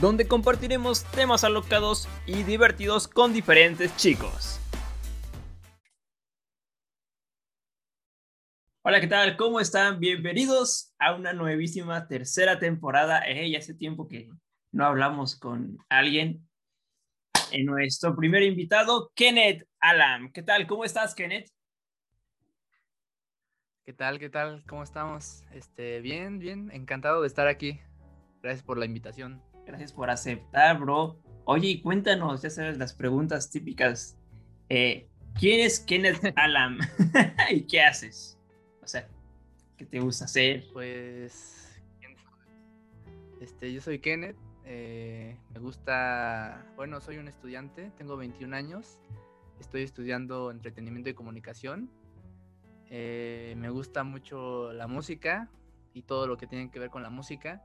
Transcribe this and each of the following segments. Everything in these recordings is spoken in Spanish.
donde compartiremos temas alocados y divertidos con diferentes chicos. Hola, ¿qué tal? ¿Cómo están? Bienvenidos a una nuevísima tercera temporada. Eh, hace tiempo que no hablamos con alguien. En nuestro primer invitado, Kenneth Alam. ¿Qué tal? ¿Cómo estás, Kenneth? ¿Qué tal? ¿Qué tal? ¿Cómo estamos? Este, bien, bien, encantado de estar aquí. Gracias por la invitación. Gracias por aceptar, bro. Oye, cuéntanos, ya sabes, las preguntas típicas. Eh, ¿Quién es Kenneth Alam? ¿Y qué haces? O sea, ¿qué te gusta hacer? Pues, este, yo soy Kenneth. eh, me gusta, bueno, soy un estudiante, tengo 21 años. Estoy estudiando entretenimiento y comunicación. Eh, me gusta mucho la música y todo lo que tiene que ver con la música.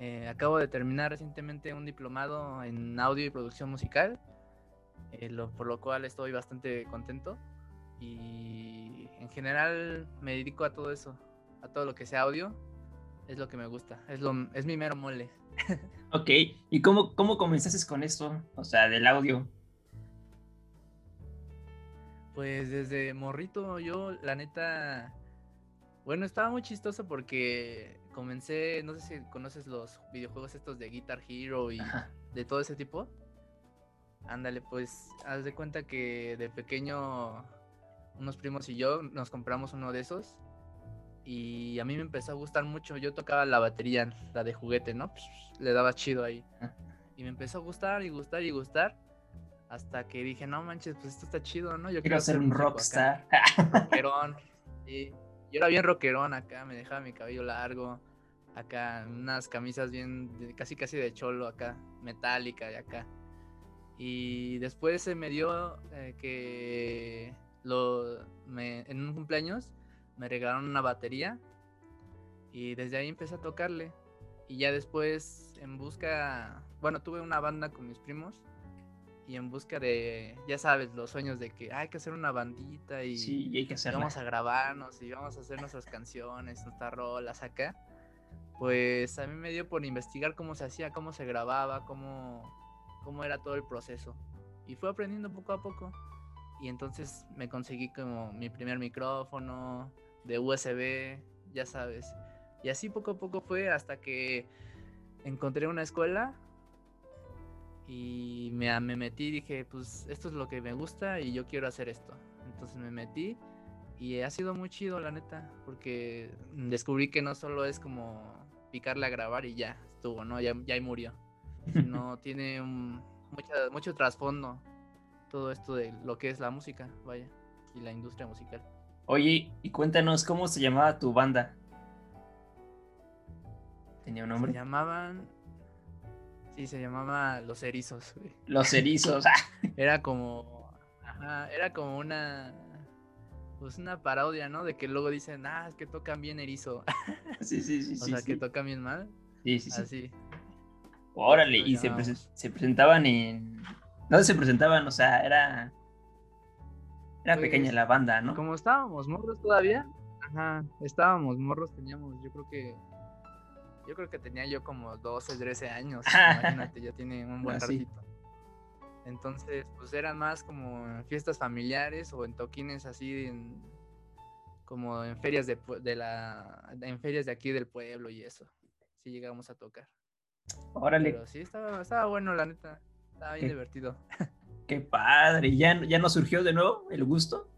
Eh, acabo de terminar recientemente un diplomado en audio y producción musical, eh, lo- por lo cual estoy bastante contento. Y en general me dedico a todo eso, a todo lo que sea audio. Es lo que me gusta, es, lo, es mi mero mole. Ok, ¿y cómo, cómo comenzaste con esto? O sea, del audio. Pues desde morrito yo, la neta, bueno, estaba muy chistoso porque comencé, no sé si conoces los videojuegos estos de Guitar Hero y Ajá. de todo ese tipo. Ándale, pues haz de cuenta que de pequeño unos primos y yo nos compramos uno de esos y a mí me empezó a gustar mucho. Yo tocaba la batería, la de juguete, ¿no? Le daba chido ahí. Ajá. Y me empezó a gustar y gustar y gustar hasta que dije, no manches, pues esto está chido, ¿no? Yo Quiero ser un músico acá". rockstar. rockerón. Sí. Yo era bien rockerón acá, me dejaba mi cabello largo, acá unas camisas bien, de- casi casi de cholo acá, metálica y acá. Y después se me dio eh, que lo, me- en un cumpleaños me regalaron una batería y desde ahí empecé a tocarle. Y ya después en busca, bueno, tuve una banda con mis primos y en busca de, ya sabes, los sueños de que "Ah, hay que hacer una bandita y Sí, y hay que vamos a grabarnos y vamos a hacer nuestras canciones, nuestras rolas acá. Pues a mí me dio por investigar cómo se hacía, cómo se grababa, cómo, cómo era todo el proceso. Y fui aprendiendo poco a poco. Y entonces me conseguí como mi primer micrófono de USB, ya sabes. Y así poco a poco fue hasta que encontré una escuela y me, me metí y dije, pues esto es lo que me gusta y yo quiero hacer esto. Entonces me metí y ha sido muy chido, la neta, porque descubrí que no solo es como picarle a grabar y ya estuvo, ¿no? Ya, ya murió. No tiene un- mucha- mucho trasfondo todo esto de lo que es la música, vaya, y la industria musical. Oye, y cuéntanos cómo se llamaba tu banda. ¿Tenía un Se nombre? llamaban... Sí, se llamaba Los Erizos, güey. Los erizos. ah. Era como. Ajá, era como una. Pues una parodia, ¿no? De que luego dicen, ah, es que tocan bien erizo. Sí, sí, sí. o sí, sea, sí. que tocan bien mal. Sí, sí, sí. Así. Órale, y se, presentaban en. ¿Dónde se presentaban? O sea, era. Era pequeña Pues, la banda, ¿no? Como estábamos morros todavía. Ajá, estábamos morros, teníamos, yo creo que. Yo creo que tenía yo como 12, 13 años. imagínate, ya tiene un buen Ah, ratito. Entonces, pues eran más como en fiestas familiares o en toquines así en, como en ferias de, de la en ferias de aquí del pueblo y eso. Sí llegamos a tocar. Órale, Pero sí estaba, estaba bueno, la neta. Estaba bien ¿Qué? divertido. qué padre. ¿Ya, ¿Ya no surgió de nuevo el gusto?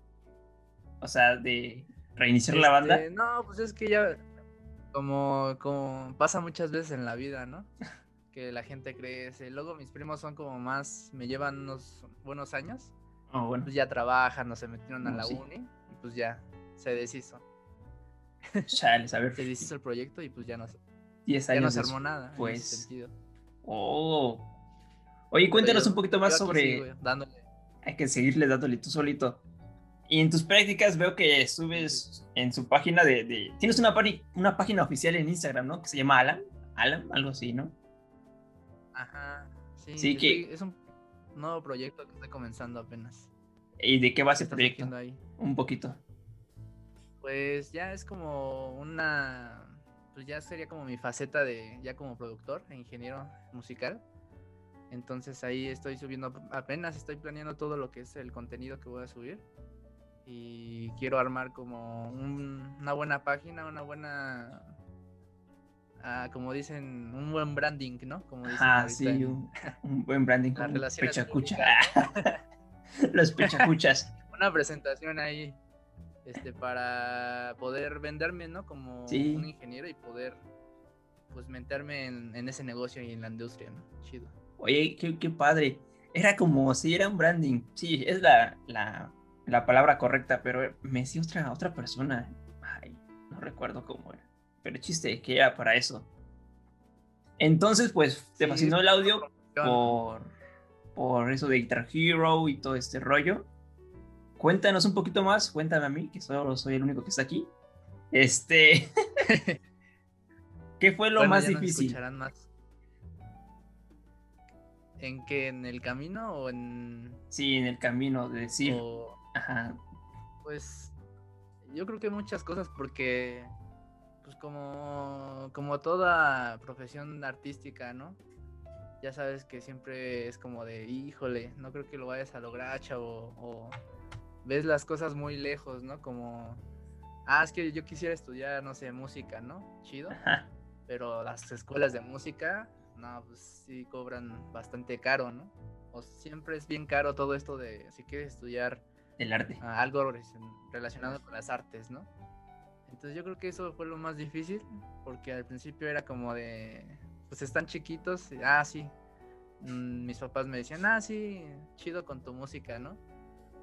O sea, de reiniciar la banda. Este, No, pues es que ya como, como pasa muchas veces en la vida, ¿no? Que la gente crece. Luego mis primos son como más, me llevan unos buenos años. Oh, bueno, Pues ya trabajan o se metieron a No, la sí. uni y pues ya se deshizo. chales, a ver. Se deshizo el proyecto y pues ya no, se- 10 ya no se armó nada. en después. ese sentido. Oh. Oye, cuéntanos yo- un poquito más sobre. dándole. hay que seguirle dándole tú solito. Y en tus prácticas veo que subes en su página de... Tienes una, una página oficial en Instagram, ¿no? Que se llama Alan. Alan, algo así, ¿no? Ajá. Sí, que... es un nuevo proyecto que estoy comenzando apenas. ¿Y de qué va ese proyecto? Ahí? Un poquito. Pues ya es como una... Pues ya sería como mi faceta de... Ya como productor e ingeniero musical. Entonces ahí estoy subiendo, apenas estoy planeando todo lo que es el contenido que voy a subir y quiero armar como una buena página, una buena, ah, como dicen, un buen branding, ¿no? Como ah, sí, un, buen branding con pechacucha. Los pechacuchas. una presentación ahí este, para poder venderme, ¿no? Como un ingeniero y poder pues meterme en, en, ese negocio y en la industria, ¿no? Chido. Oye, qué, qué padre. Era como si era un branding. Sí, es la, la la palabra correcta, pero me decía otra, otra persona. Ay, no recuerdo cómo era. Pero chiste, que era para eso. Entonces, pues, te fascinó el audio por, por eso de Guitar Hero y todo este rollo. Cuéntanos un poquito más, cuéntame a mí, que solo soy el único que está aquí. Este. ¿Qué fue lo más difícil? Más. ¿En qué? ¿En el camino o en.? Sí, en el camino, de decir. Ajá. Pues yo creo que muchas cosas porque pues como como toda profesión artística, ¿no? Ya sabes que siempre es como de, híjole, no creo que lo vayas a lograr, chavo, o ves las cosas muy lejos, ¿no? Como, ah, es que yo quisiera estudiar, no sé, música, ¿no? Chido. Pero las escuelas de música, no, pues sí cobran bastante caro, ¿no? O siempre es bien caro todo esto de si quieres estudiar el arte. algo relacionado con las artes, ¿no? Entonces yo creo que eso fue lo más difícil, porque al principio era como de, pues están chiquitos, ah, sí. Mm, mis papás me decían, ah, sí, chido con tu música, ¿no?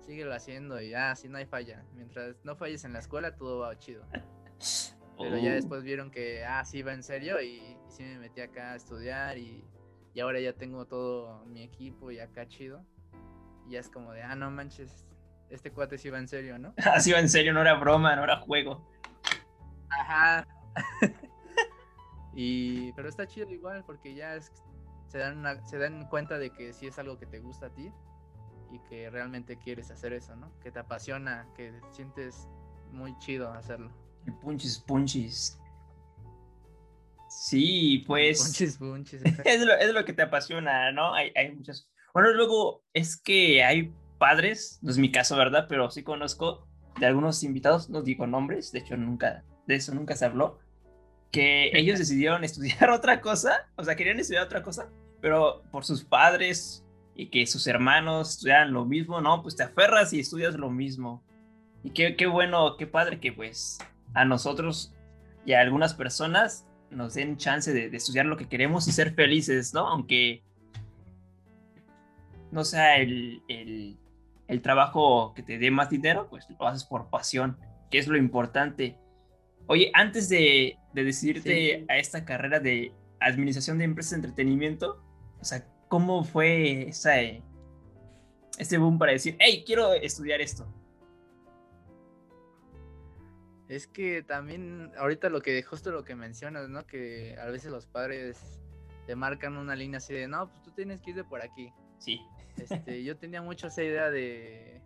Síguelo haciendo y ah, sí, no hay falla. Mientras no falles en la escuela, todo va chido. Pero ya oh. después vieron que, ah, sí, va en serio y, y sí me metí acá a estudiar y, y ahora ya tengo todo mi equipo y acá chido. Y ya es como de, ah, no manches, este cuate sí iba en serio, ¿no? sí iba en serio, no era broma, no era juego. Ajá. y, pero está chido igual porque ya se, dan se dan cuenta de que sí es algo que te gusta a ti y que realmente quieres hacer eso, ¿no? Que te apasiona, que sientes muy chido hacerlo. El punchis punchis. Sí, pues. Punchis punchis. es, lo, es lo que te apasiona, ¿no? Hay, hay muchas. Bueno, luego es que hay padres, no es mi caso, ¿verdad? Pero sí conozco de algunos invitados, no digo nombres, de hecho nunca, de eso nunca se habló, que ellos decidieron estudiar otra cosa, o sea, querían estudiar otra cosa, pero por sus padres y que sus hermanos estudiaran lo mismo, no, pues te aferras y estudias lo mismo. Y qué, qué bueno, qué padre que pues a nosotros y a algunas personas nos den chance de, de estudiar lo que queremos y ser felices, ¿no? Aunque no sea el, el, el trabajo que te dé más dinero, pues lo haces por pasión, que es lo importante. Oye, antes de, decidirte a esta carrera de administración de empresas de entretenimiento, o sea, ¿cómo fue esa, ese boom para decir, hey, quiero estudiar esto? Es que también, ahorita lo que justo lo que mencionas, ¿no? Que a veces los padres te marcan una línea así de, no, pues tú tienes que ir de por aquí. Sí. Este, yo tenía mucho esa idea de.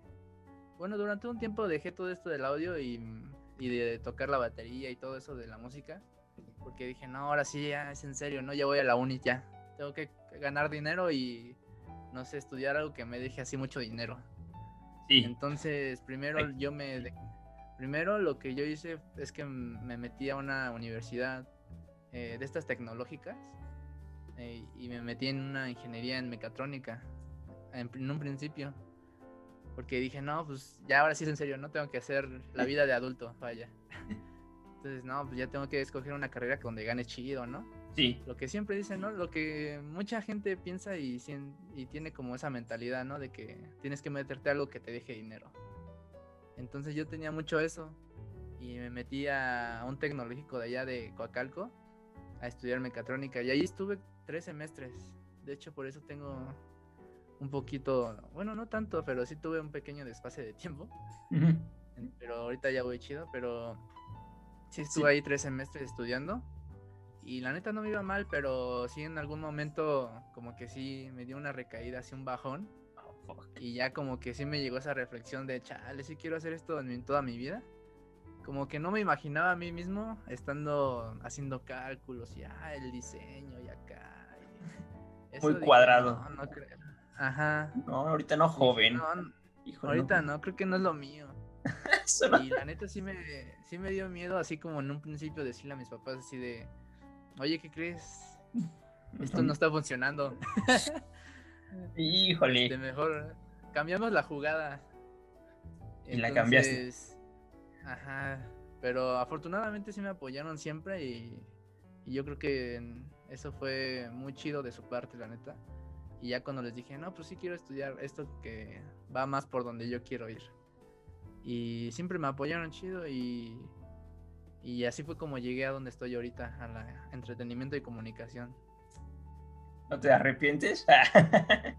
Bueno, durante un tiempo dejé todo esto del audio y, de tocar la batería y todo eso de la música. Porque dije, no, ahora sí, ya es en serio, no, ya voy a la uni ya. Tengo que ganar dinero y, no sé, estudiar algo que me deje así mucho dinero. Sí. Entonces, primero yo me. Primero lo que yo hice es que me metí a una universidad eh, de estas tecnológicas eh, y me metí en una ingeniería en mecatrónica en, un principio. Porque dije, no, pues ya ahora sí es en serio, no tengo que hacer la vida de adulto, vaya. Entonces, no, pues ya tengo que escoger una carrera donde gane chido, ¿no? Sí. Lo que siempre dicen, ¿no? Lo que mucha gente piensa y, y tiene como esa mentalidad, ¿no? De que tienes que meterte algo que te deje dinero. Entonces yo tenía mucho eso y me metí a un tecnológico de allá de Coacalco a estudiar mecatrónica y ahí estuve tres semestres. De hecho, por eso tengo un poquito, bueno, no tanto, pero sí tuve un pequeño desfase de tiempo. Pero ahorita ya voy chido, pero sí estuve ahí tres semestres estudiando. Y la neta no me iba mal, pero sí en algún momento como que sí me dio una recaída, así un bajón. Oh, y ya como que sí me llegó esa reflexión de, chale, sí quiero hacer esto en toda mi vida. Como que no me imaginaba a mí mismo estando haciendo cálculos y ah, el diseño y acá. Muy cuadrado. no, no creo. Ajá. No, ahorita no joven. ahorita no. creo que no es lo mío. Y la neta sí me, sí me dio miedo, así como en un principio decirle a mis papás así de, oye, ¿qué crees? Esto no está funcionando. Híjole. De este, mejor cambiamos la jugada. Y la cambiaste. Ajá. Pero afortunadamente sí me apoyaron siempre y, y yo creo que eso fue muy chido de su parte, la neta. Y ya cuando les dije, no, pues sí quiero estudiar esto que va más por donde yo quiero ir. Y siempre me apoyaron chido y, y así fue como llegué a donde estoy ahorita, a la entretenimiento y comunicación. ¿No te arrepientes?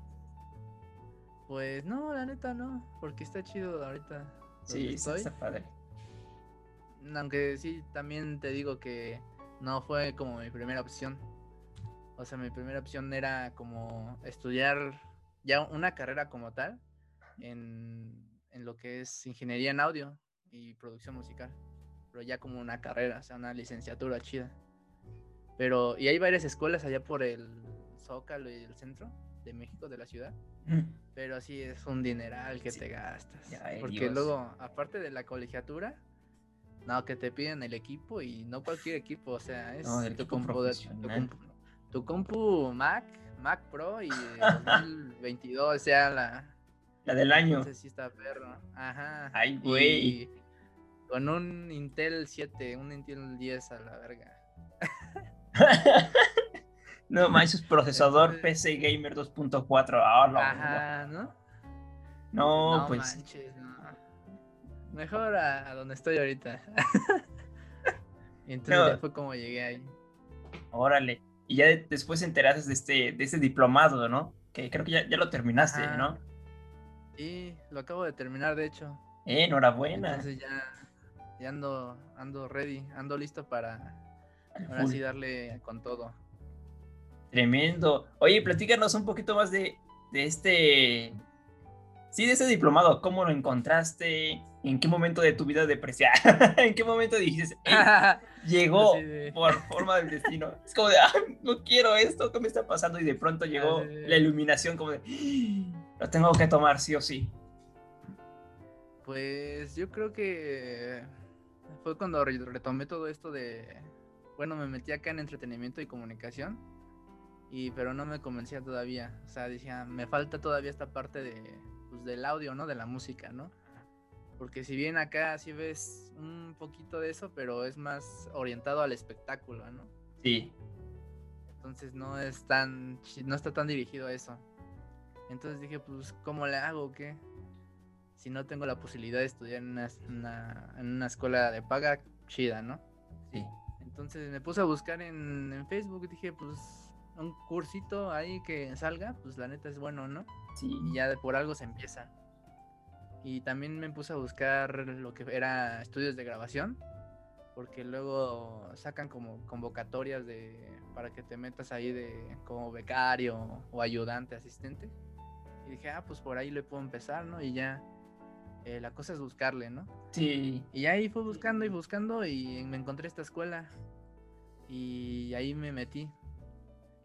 pues no, la neta no, porque está chido ahorita. Sí, está padre. Aunque sí, también te digo que no fue como mi primera opción. O sea, mi primera opción era como estudiar ya una carrera como tal en, lo que es ingeniería en audio y producción musical. Pero ya como una carrera, o sea, una licenciatura chida. Pero, y hay varias escuelas allá por el Zócalo y el centro de México, de la ciudad. Pero así es un dineral que te gastas. porque luego, aparte de la colegiatura, no, que te piden el equipo y no cualquier equipo, o sea, es no, tu, compu, tu compu Mac, Mac Pro y 2022 sea la... La del año. Entonces sí está perro. Ajá. Ay, güey. Con un Intel 7, un Intel 10 a la verga. no manches, procesador PC Gamer 2.4. Ajá, ¿no? No, pues. Manches, no. Mejor a, donde estoy ahorita. entonces fue como llegué ahí. Órale y ya después enteraste de este, de este diplomado, ¿no? Que creo que ya, ya lo terminaste, ¿no? Sí, lo acabo de terminar, de hecho. Eh, enhorabuena. Entonces ya, ya ando, ando ready, ando listo para ahora sí darle con todo. Tremendo. Oye, platícanos un poquito más de, de este Sí, de ese diplomado, ¿cómo lo encontraste? ¿En qué momento de tu vida depreciada? ¿En qué momento dijiste, llegó por forma del destino? Es como de, ah, no quiero esto, ¿qué me está pasando? Y de pronto llegó la iluminación como de, lo tengo que tomar sí o sí. Pues yo creo que fue cuando retomé todo esto de, bueno, me metí acá en entretenimiento y comunicación, y pero no me convencía todavía, o sea, decía, me falta todavía esta parte de pues, del audio, ¿no? De la música, ¿no? Porque si bien acá sí ves un poquito de eso, pero es más orientado al espectáculo, ¿no? Sí. Entonces no es tan, no está tan dirigido a eso. Entonces dije, pues, ¿cómo le hago qué? Si no tengo la posibilidad de estudiar en una, en una escuela de paga chida, ¿no? Sí. Entonces me puse a buscar en, en Facebook, dije, pues, un cursito ahí que salga, pues la neta es bueno, ¿no? Sí. Y ya de por algo se empieza. Y también me puse a buscar lo que era estudios de grabación, porque luego sacan como convocatorias de para que te metas ahí de como becario o ayudante, asistente. Y dije, ah, pues por ahí le puedo empezar, ¿no? Y ya eh, la cosa es buscarle, ¿no? Sí. Y ahí fui buscando y buscando y me encontré esta escuela. Y ahí me metí.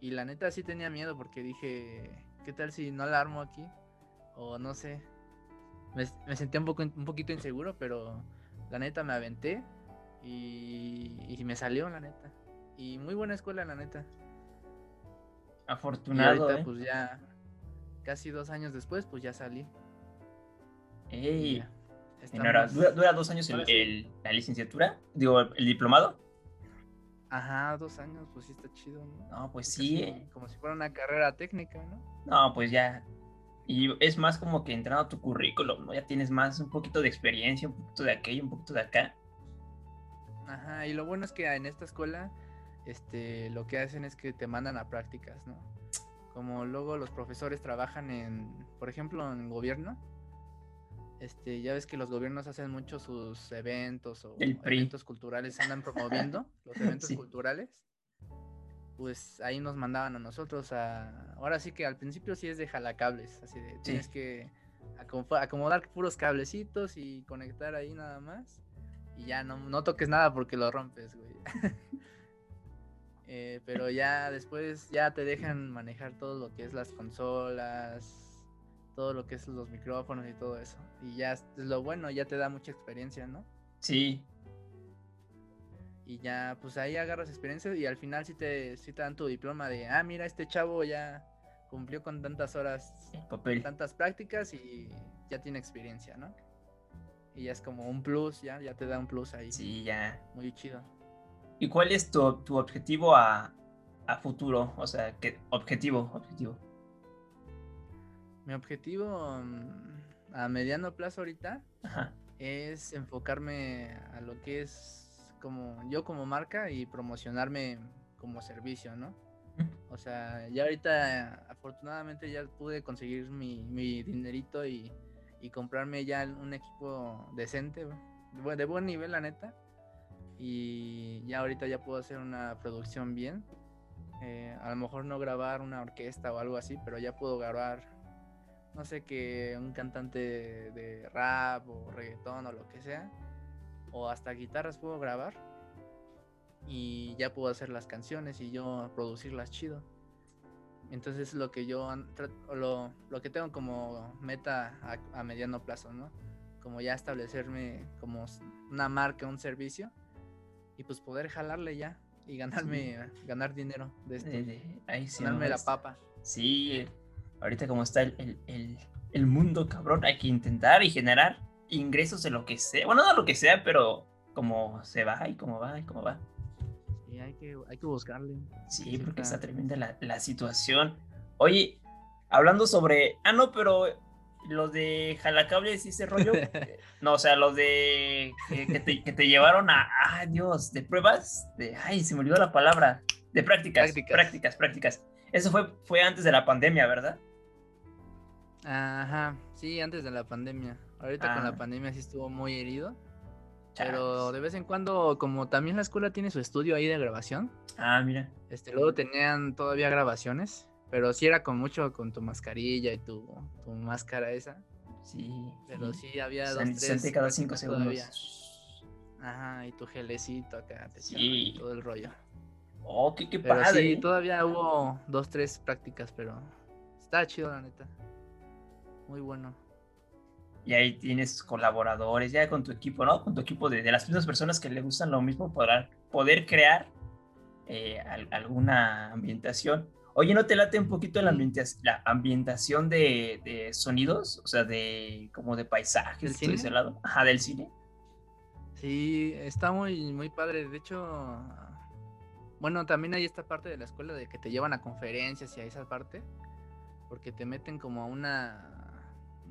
Y la neta sí tenía miedo porque dije, ¿qué tal si no la armo aquí? O no sé. Me, sentía un, poco, un poquito inseguro, pero la neta me aventé y, me salió, la neta. Y muy buena escuela, la neta. Afortunado. Y ahorita, ¿eh? pues ya, casi dos años después, pues ya salí. ¡Ey! ¿Dura, dos años el, la licenciatura? Digo, el diplomado. Ajá, dos años, pues sí está chido, ¿no? No, pues sí. como si fuera una carrera técnica, ¿no? No, pues ya. Y es más como que entrando a tu currículum, ¿no? Ya tienes más, un poquito de experiencia, un poquito de aquello, un poquito de acá. Ajá, y lo bueno es que en esta escuela, este, lo que hacen es que te mandan a prácticas, ¿no? como luego los profesores trabajan en, por ejemplo, en gobierno, este, ya ves que los gobiernos hacen mucho sus eventos o eventos culturales, andan promoviendo los eventos culturales. Pues ahí nos mandaban a nosotros a. Ahora sí que al principio sí es de jalacables, así de tienes que acomodar puros cablecitos y conectar ahí nada más. Y ya no, no toques nada porque lo rompes, güey. Eh, pero ya después ya te dejan manejar todo lo que es las consolas, todo lo que es los micrófonos y todo eso. Y ya es lo bueno, ya te da mucha experiencia, ¿no? Sí. Y ya, pues ahí agarras experiencia y al final sí te, sí te dan tu diploma de, ah, mira, este chavo ya cumplió con tantas horas, Papel. tantas prácticas y ya tiene experiencia, ¿no? Y ya es como un plus, ya, ya te da un plus ahí. Sí, ya. Muy chido. ¿Y cuál es tu, objetivo a, futuro? O sea, ¿qué objetivo? Objetivo. Mi objetivo mm, a mediano plazo ahorita es enfocarme a lo que es como yo como marca y promocionarme como servicio, ¿no? O sea, ya ahorita afortunadamente ya pude conseguir mi, dinerito y, y, comprarme ya un equipo decente, de buen nivel, la neta y ya ahorita ya puedo hacer una producción bien. Eh, a lo mejor no grabar una orquesta o algo así, pero ya puedo grabar, no sé, que un cantante de, rap o reggaetón o lo que sea, o hasta guitarras puedo grabar y ya puedo hacer las canciones y yo producirlas chido. Entonces lo que yo lo, lo que tengo como meta a, a mediano plazo, ¿no? Como ya establecerme como una marca, un servicio y pues poder jalarle ya y ganarme, ganar dinero de esto. ahí sí, ganarme la papa. Sí, ahorita como está el, mundo, cabrón, hay que intentar y generar ingresos de lo que sea. Bueno, no lo que sea, pero como se va y cómo va y cómo va. Sí, hay que, hay que buscarle. Sí, porque está tremenda la, la situación. Oye, hablando sobre. Ah, no, pero los de jalacables y ese rollo. no, o sea, los de que, te, llevaron a, ay Dios, de pruebas, de, ay, se me olvidó la palabra, de prácticas, prácticas, prácticas. Eso fue, fue antes de la pandemia, ¿verdad? Ajá, sí, antes de la pandemia. Ahorita con la ah. pandemia sí estuvo muy herido. Pero de vez en cuando, como también la escuela tiene su estudio ahí de grabación. Ah, mira. Este, luego tenían todavía grabaciones. Pero sí era con mucho con tu mascarilla y tu, tu máscara esa. Sí. Pero sí, había dos, tres. cada cinco segundos. Ajá, y tu gelecito acá. sí. Todo el rollo. Oh, qué, qué padre. Sí, todavía hubo dos, tres prácticas, pero está chido, la neta. Muy bueno. Y ahí tienes colaboradores, ya con tu equipo, ¿no? Con tu equipo de, de las mismas personas que le gustan lo mismo, para poder crear eh, alguna ambientación. Oye, ¿no te late un poquito la, ambientación de, sonidos? O sea, de como de paisajes, ¿Del ese lado. Ajá, del cine. Sí, está muy, muy padre. De hecho, bueno, también hay esta parte de la escuela de que te llevan a conferencias y a esa parte, porque te meten como a una,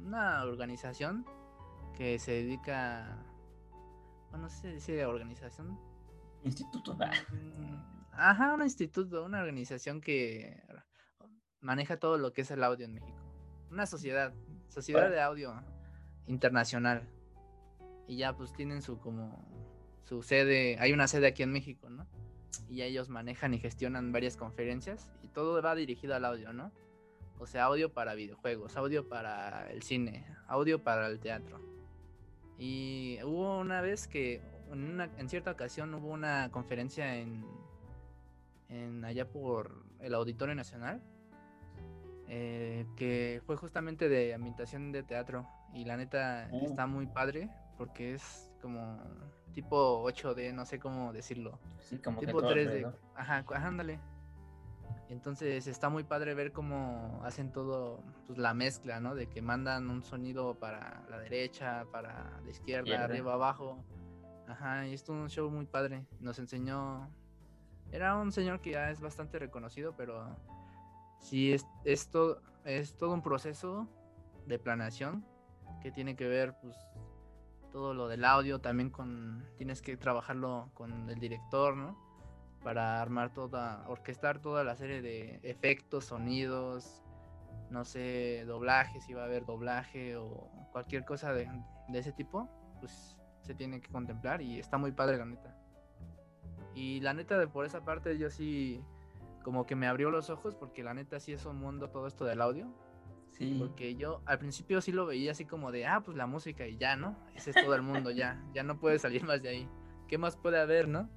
una organización que se dedica, bueno, no sé si dice organización. Instituto. Mm, Ajá, un instituto, una organización que maneja todo lo que es el audio en México. Una sociedad, sociedad de audio internacional. Y ya pues tienen su como su sede, hay una sede aquí en México, ¿no? Y ellos manejan y gestionan varias conferencias y todo va dirigido al audio, ¿no? O sea, audio para videojuegos, audio para el cine, audio para el teatro. Y hubo una vez que, en, una, en cierta ocasión, hubo una conferencia en en allá por el Auditorio Nacional, eh, que fue justamente de ambientación de teatro y la neta oh. está muy padre porque es como tipo 8D, no sé cómo decirlo. Sí, como tipo 3D. Ajá, ándale. Entonces está muy padre ver cómo hacen todo, pues la mezcla, ¿no? De que mandan un sonido para la derecha, para la izquierda, arriba, abajo. Ajá, y esto es un show muy padre. Nos enseñó era un señor que ya es bastante reconocido, pero sí es, esto es todo un proceso de planeación que tiene que ver pues todo lo del audio también con tienes que trabajarlo con el director, ¿no? Para armar toda, orquestar toda la serie de efectos, sonidos, no sé, doblaje, si va a haber doblaje o cualquier cosa de, de ese tipo, pues se tiene que contemplar y está muy padre la neta. Y la neta de por esa parte yo sí como que me abrió los ojos porque la neta sí es un mundo todo esto del audio. Sí. Porque yo al principio sí lo veía así como de, ah, pues la música y ya, ¿no? Ese es todo el mundo, ya, ya no puede salir más de ahí. ¿Qué más puede haber, no?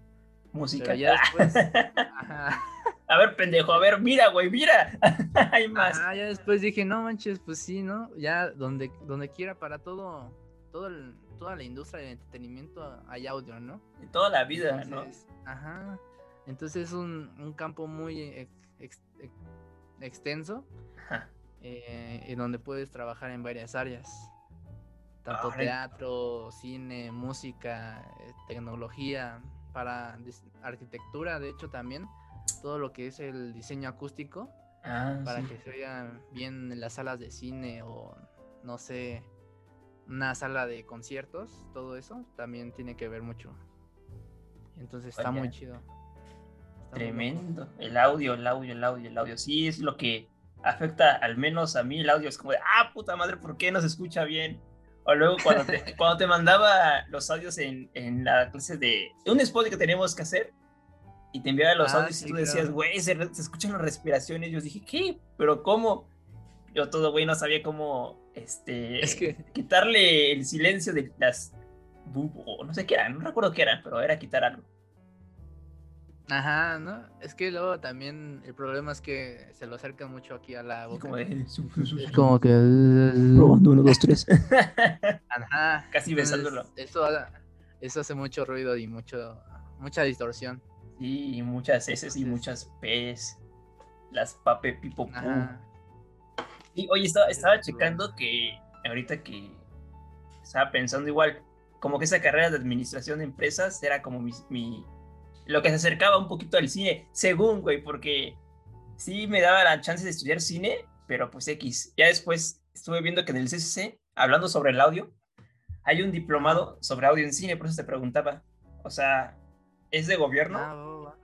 Música. Pero ya después, ajá, A ver, pendejo, a ver, mira, güey, mira. Hay más. ajá, ya después dije, no manches, pues sí, ¿no? Ya donde, donde quiera para todo, todo el- toda la industria del entretenimiento hay audio, ¿no? De toda la vida, ¿no? Ajá. Entonces es un, un campo muy ex- ex- ex- extenso Ajá. eh, en donde puedes trabajar en varias áreas. Tanto teatro, cine, música, eh, tecnología, para arquitectura, de hecho también, todo lo que es el diseño acústico, Ah, para sí. que se oiga bien en las salas de cine o no sé, una sala de conciertos, todo eso también tiene que ver mucho. Entonces está muy chido. Está muy loco. Tremendo. El audio, el audio, el audio, el audio. Sí, es lo que afecta al menos a mí el audio. Es como de, ah, puta madre, ¿por qué no se escucha bien? O luego cuando te, cuando te mandaba los audios en, en la clase de un spot que teníamos que hacer y te enviaba los Ah, audios sí, y tú decías, güey, se, escuchan las respiraciones. Yo dije, ¿qué? ¿Pero cómo? Yo todo, güey, no sabía cómo, este, Es que- quitarle el silencio de las, o no sé qué eran, no recuerdo qué eran, pero era quitar algo. Ajá, ¿no? Es que luego también el problema es que se lo acercan mucho aquí a la boca. como de, su- su- su- Es como que... Probando uno, dos, tres. Ajá. Casi besándolo. Eso, eso hace mucho ruido y mucho, mucha distorsión. Sí, y muchas S y muchas P's. Las pape pipo. Y oye, estaba, estaba checando que ahorita que estaba pensando igual, como que esa carrera de administración de empresas era como mi, mi- lo que se acercaba un poquito al cine, según, güey, porque sí me daba la chance de estudiar cine, pero pues X. Ya después estuve viendo que en el CCC, hablando sobre el audio, hay un diplomado sobre audio en cine, por eso te preguntaba. O sea, es de gobierno. Ah.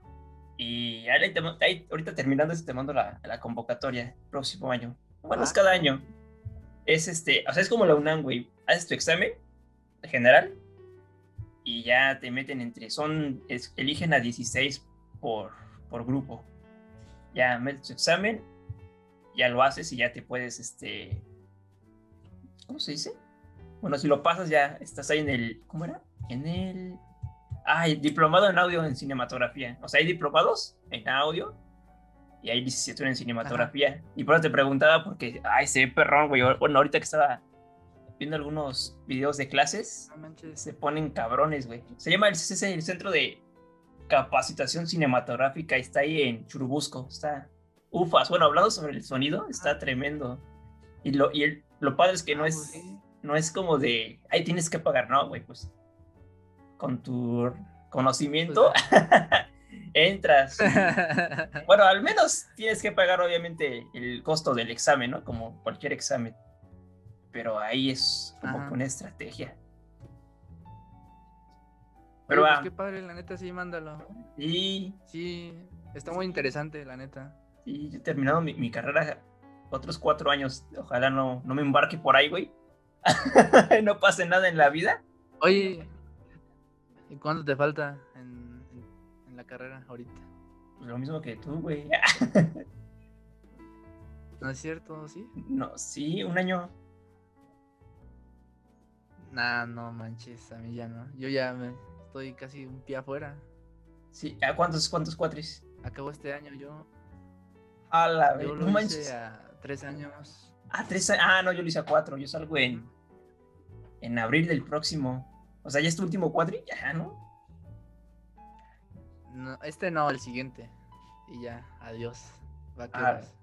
Y ahí te ahí, ahorita terminando te mando la, la convocatoria próximo año. Bueno, es Ah, cada año. Es este, o sea, es como la UNAM, güey. Haces tu examen general y ya te meten entre, son, es- eligen a 16 por, por grupo. Ya metes tu examen, ya lo haces y ya te puedes, este, ¿cómo se dice? Bueno, si lo pasas ya estás ahí en el, ¿cómo era? En el, ay, diplomado en audio en cinematografía. O sea, hay diplomados en audio y hay licenciatura en cinematografía. Y por eso te preguntaba porque, ay, se ve perrón, güey. Bueno, ahorita que estaba viendo algunos videos de clases, No se ponen cabrones, güey. Se llama el CCC, el Centro de Capacitación Cinematográfica, está ahí en Churubusco. Está ufas. Bueno, hablando sobre el sonido, está tremendo. Y lo, y el- lo padre es que no Ah, es, pues no es como de, ahí tienes que pagar, no, güey, pues con tu conocimiento entras. y- bueno, al menos tienes que pagar obviamente el costo del examen, ¿no? Como cualquier examen. Pero ahí es como Ajá. que una estrategia. Oye, Pero pues va, qué padre, la neta, sí, mándalo. y, Sí, está muy interesante, la neta. y yo he terminado mi, mi carrera otros cuatro años. Ojalá no, no me embarque por ahí, güey. no pase nada en la vida. Oye, ¿y cuánto te falta en, en- en la carrera ahorita? Pues lo mismo que tú, güey. ¿No es cierto, sí? no, sí, un año. Nah, no manches, a mí ya no. Yo ya me estoy casi un pie afuera. Sí, ¿a cuántos, cuántos cuatris? Acabo este año yo. A la vez, no manches. a tres años. Ah, tres Ah, no, yo lo hice a cuatro. Yo salgo en, en abril del próximo. O sea, ya es tu último cuadri, ya, ¿no? No, este no, el siguiente. Y ya, adiós. Ah. Vaqueros.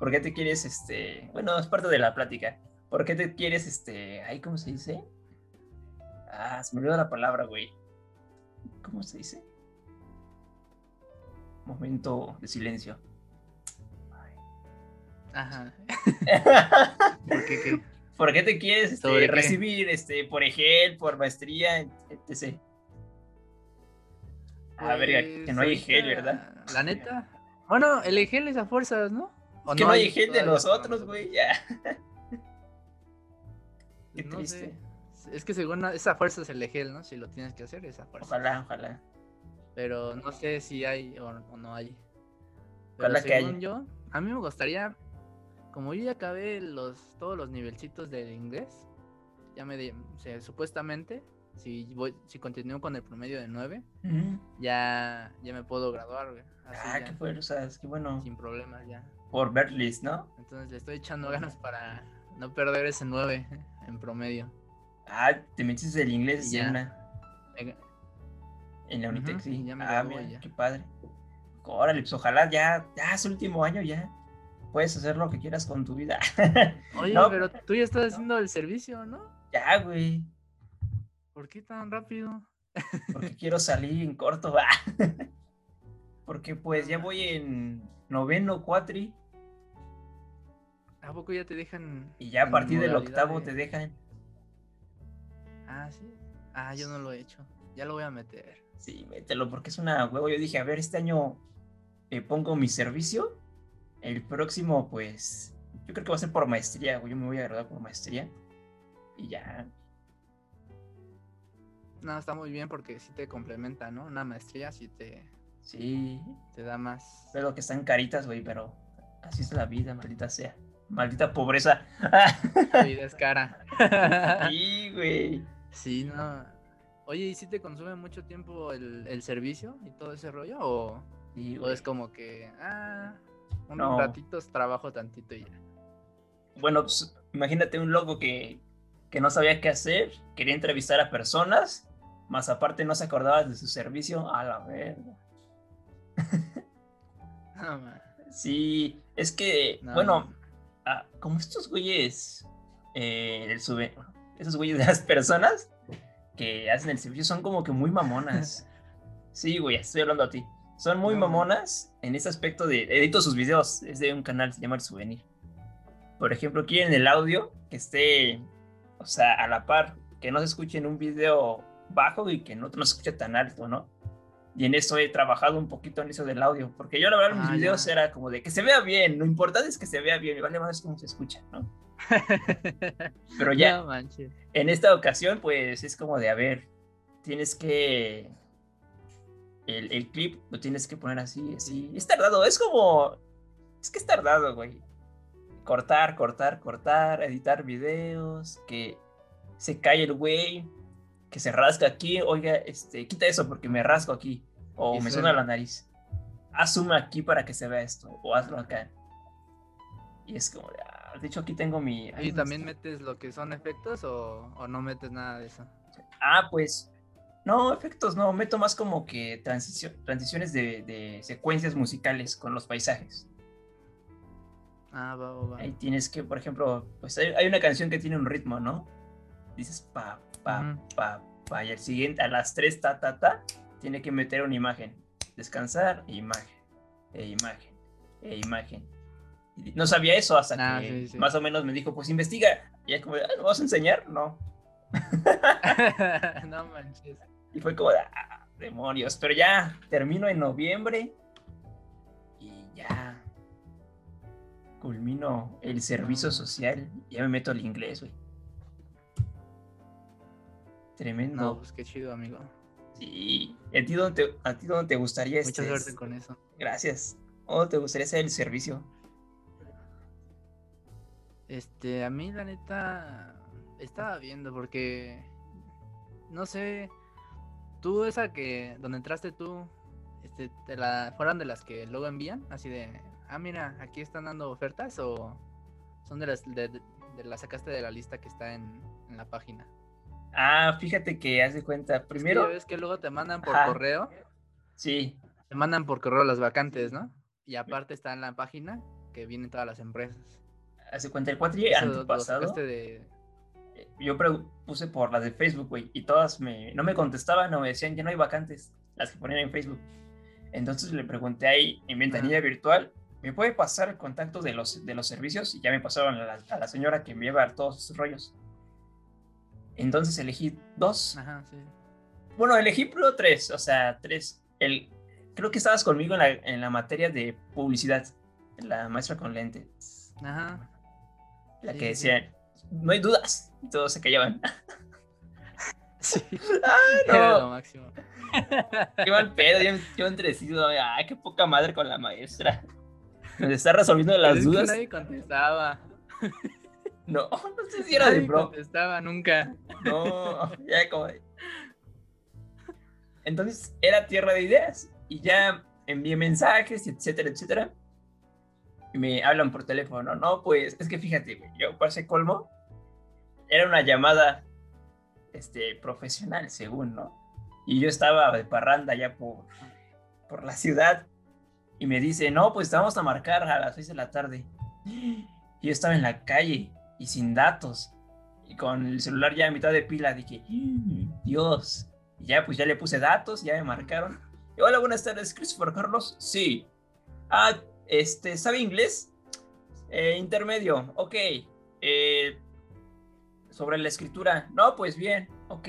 ¿Por qué te quieres, este. Bueno, es parte de la plática. ¿Por qué te quieres, este. Ay, ¿cómo se dice? Ah, se me olvidó la palabra, güey. ¿Cómo se dice? Momento de silencio. Ay. Ajá. ¿Por qué qué? ¿Por qué te quieres este, recibir este, por EGEL, por maestría, etc? Ah, verga, que Pues, no hay gel, ahorita, ¿verdad? La neta. Bueno, el gel es a fuerzas, ¿no? ¿O Es que no hay gel de nosotros, güey, ya. Qué No triste. sé. Es que según esa fuerza es el gel, ¿no? Si lo tienes que hacer, esa fuerza. Ojalá, ojalá. Pero no sé si hay o, o no hay. Pero Ojalá que según haya. yo, a mí me gustaría, como yo ya acabé los, todos los nivelcitos del inglés, ya me o sea, supuestamente, si voy, si continúo con el promedio de 9, Ujú. ya, ya me puedo graduar, güey. Así Ah, ya, qué fuerzas, qué bueno. sin problemas ya. Por Bertlis, ¿no? Entonces le estoy echando ganas para no perder ese 9 en promedio. Ah, te metiste el inglés Y en, ya. una- Me- en la Unitec, sí. ya me ah, mira, ya. qué padre. Órale, pues ojalá ya, ya es último año, ya. Puedes hacer lo que quieras con tu vida. Oye, No. pero tú ya estás haciendo el servicio, ¿no? ya, güey. ¿Por qué tan rápido? Porque quiero salir en corto. va. Porque pues ya voy en noveno cuatri ¿A poco ya te dejan? y ya a partir del octavo de- te dejan. Ah, sí. Ah, yo no lo he hecho. Ya lo voy a meter. Sí, mételo porque es una huevo. Yo dije, a ver, este año eh, pongo mi servicio. El próximo, pues, yo creo que va a ser por maestría, güey. Yo me voy a graduar por maestría. Y ya. No, está muy bien porque sí te complementa, ¿no? Una maestría sí te, Sí. te da más. Pero que están caritas, güey, pero así es la vida, maldita sea. Maldita pobreza. La vida es cara. sí, güey. sí, no. Oye, ¿y si te consume mucho tiempo el, el servicio y todo ese rollo? ¿O, Sí, o es como que, ah, un No. ratito trabajo tantito y ya? Bueno, pues, imagínate un loco que, que no sabía qué hacer, quería entrevistar a personas, más aparte no se acordaba de su servicio. A la verga. No. Sí, es que, No, bueno, ah, como estos güeyes, eh, del sube, esos güeyes de las personas que hacen el servicio son como que muy mamonas. Sí, güey, estoy hablando a ti. Son muy mamonas en ese aspecto de, edito sus videos, es de un canal, se llama El Souvenir. Por ejemplo, quieren el audio que esté, o sea, a la par, que no se escuche en un video bajo y que no, no se escuche tan alto, ¿no? Y en eso he trabajado un poquito en eso del audio, porque yo la verdad mis Ah, videos ya. era como de que se vea bien, lo importante es que se vea bien, me vale más cómo se escucha, ¿no? Pero ya, No en esta ocasión, pues es como de, a ver, tienes que... El, el clip lo tienes que poner así, así. Es tardado, es como... Es que es tardado, güey. Cortar, cortar, cortar, editar videos, que se cae el güey, que se rasca aquí, oiga, este, quita eso porque me rasco aquí, o me suena. la nariz. Zoom aquí para que se vea esto, o hazlo acá. Y es como, de, ah, de hecho aquí tengo mi... ¿Y ¿dónde también está? metes lo que son efectos o, o no metes nada de eso? Ah, pues. No, efectos no, meto más como que transicio- transiciones de, de secuencias musicales con los paisajes. Ah, va, va, va. Ahí tienes que, por ejemplo, pues hay, hay una canción que tiene un ritmo, ¿no? Dices pa, pa, pa, pa, y al siguiente, a las tres, ta, ta, ta, tiene que meter una imagen. Descansar, e imagen, e imagen, e imagen. Y no sabía eso hasta Ah, que sí, sí. más o menos me dijo, pues investiga. Y es como, ah, ¿lo vas a enseñar? No. no manches. Y fue como ah, demonios. Pero ya termino en noviembre y ya culmino el servicio social. Ya me meto al inglés, güey. Tremendo. No, pues qué chido, amigo. Sí. ¿Y ¿A ti dónde te, a ti dónde te gustaría Mucha este, suerte con eso. Gracias. ¿Dónde te gustaría hacer el servicio? Este, a mí la neta estaba viendo porque no sé, tú esa que donde entraste tú, este, te la fueron de las que luego envían, así de, ah, mira, aquí están dando ofertas o son de las de, de- de las sacaste de la lista que está en, en la página. Ah, fíjate que haz de cuenta. Es que ya Primero, ves que luego te mandan por Ajá. correo, sí. te mandan por correo las vacantes, ¿no? Y aparte está en la página que vienen todas las empresas. Haz de cuenta, el cuatri antepasado. de yo pre- puse por las de Facebook, güey, y todas me, no me contestaban o me decían, ya no hay vacantes, las que ponían en Facebook. Entonces le pregunté ahí en ventanilla virtual, ¿me puede pasar el contacto de los, de los servicios? Y ya me pasaron a la, a la señora que me lleva todos esos rollos. Entonces elegí dos. Ajá, sí. Bueno, elegí primero tres, o sea, tres. el, creo que estabas conmigo en la, en la materia de publicidad, la maestra con lentes. Ajá. La Sí, que sí. decía, no hay dudas, y todos se callaban. Sí. ¡Ay, Era lo no! máximo. ¡Qué mal pedo! Yo, yo entrecido, ¡ay, qué poca madre con la maestra! Nos está resolviendo Pero las es que dudas. nadie contestaba. No, no sé si era de Nadie bro. contestaba nunca. No, ya como de- Entonces era tierra de ideas y ya envié mensajes, etcétera, etcétera. Y me hablan por teléfono. No, pues es que fíjate, yo pasé colmo. Era una llamada este, profesional, según, ¿no? Y yo estaba de parranda ya por, por la ciudad. Y me dice, no, pues te vamos a marcar a las 6 de la tarde. Y yo estaba en la calle y sin datos y con el celular ya a mitad de pila dije, "Mm, Dios. Y ya pues ya le puse datos, ya me marcaron. Y, Hola, buenas tardes, Christopher Carlos. Sí. Ah, este, ¿sabe inglés? Eh, intermedio, ok. Eh, sobre la escritura, no, pues bien, ok.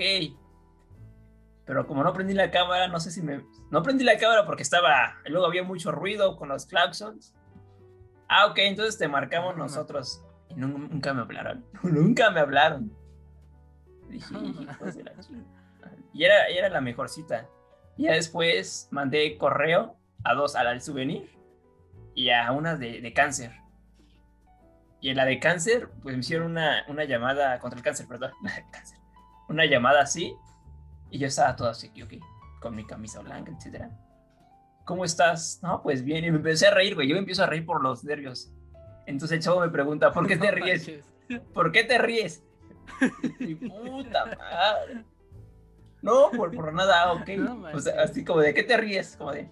Pero como no prendí la cámara, no sé si me... No prendí la cámara porque estaba... Luego había mucho ruido con los claxons. Ah, ok, entonces te marcamos no. nosotros. Y nunca me hablaron. Nunca me hablaron. Dije, No, hijos de la chingada. Y era, era la mejor cita. Y ya después mandé correo a dos, a la del souvenir y a una de, de cáncer. Y en la de cáncer, pues me hicieron una, una llamada contra el cáncer, perdón. cáncer. Una llamada así. Y yo estaba todo así, ok, con mi camisa blanca, etcétera. ¿Cómo estás? No, pues bien. Y me empecé a reír, güey. Yo me empiezo a reír por los nervios. Entonces el chavo me pregunta, ¿por qué te ríes? ¿Por qué te ríes? Y puta madre. No, por, por nada, ok. No o sea, así como de qué te ríes, como de.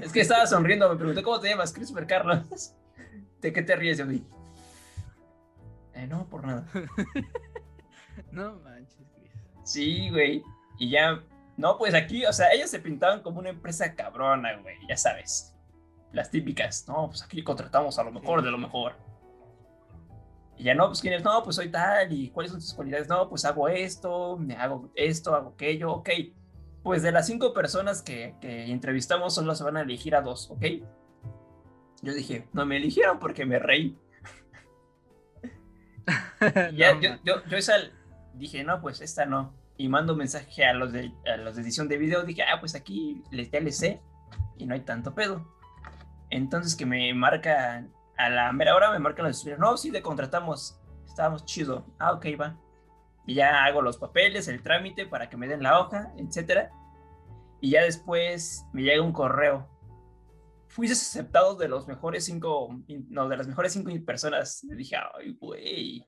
Es que estaba sonriendo, me preguntó cómo te llamas, Christopher Carlos. ¿De qué te ríes? Yo. Eh, no, por nada. No manches, Chris. Sí, güey. Y ya. No, pues aquí, o sea, ellos se pintaban como una empresa cabrona, güey, ya sabes. Las típicas, no, pues aquí contratamos a lo mejor de lo mejor. Y ya no, pues quién es, no, pues soy tal, y cuáles son tus cualidades, no, pues hago esto, me hago esto, hago aquello, ok. Pues de las cinco personas que, que entrevistamos, solo se van a elegir a dos, ok. Yo dije, no me eligieron porque me reí. Y ya, No yo, yo, yo esa dije, no, pues esta no. Y mando un mensaje a los de, a los de edición de video. Dije, ah, pues aquí les, ya les sé. Y no hay tanto pedo. Entonces que me marca, a la mera hora me marcan los estudios. No, sí, le contratamos. Estábamos chido. Ah, ok, va. Y ya hago los papeles, el trámite para que me den la hoja, etcétera. Y ya después me llega un correo. Fuiste aceptado de los mejores cinco, no, de las mejores cinco personas. Le dije, ay, güey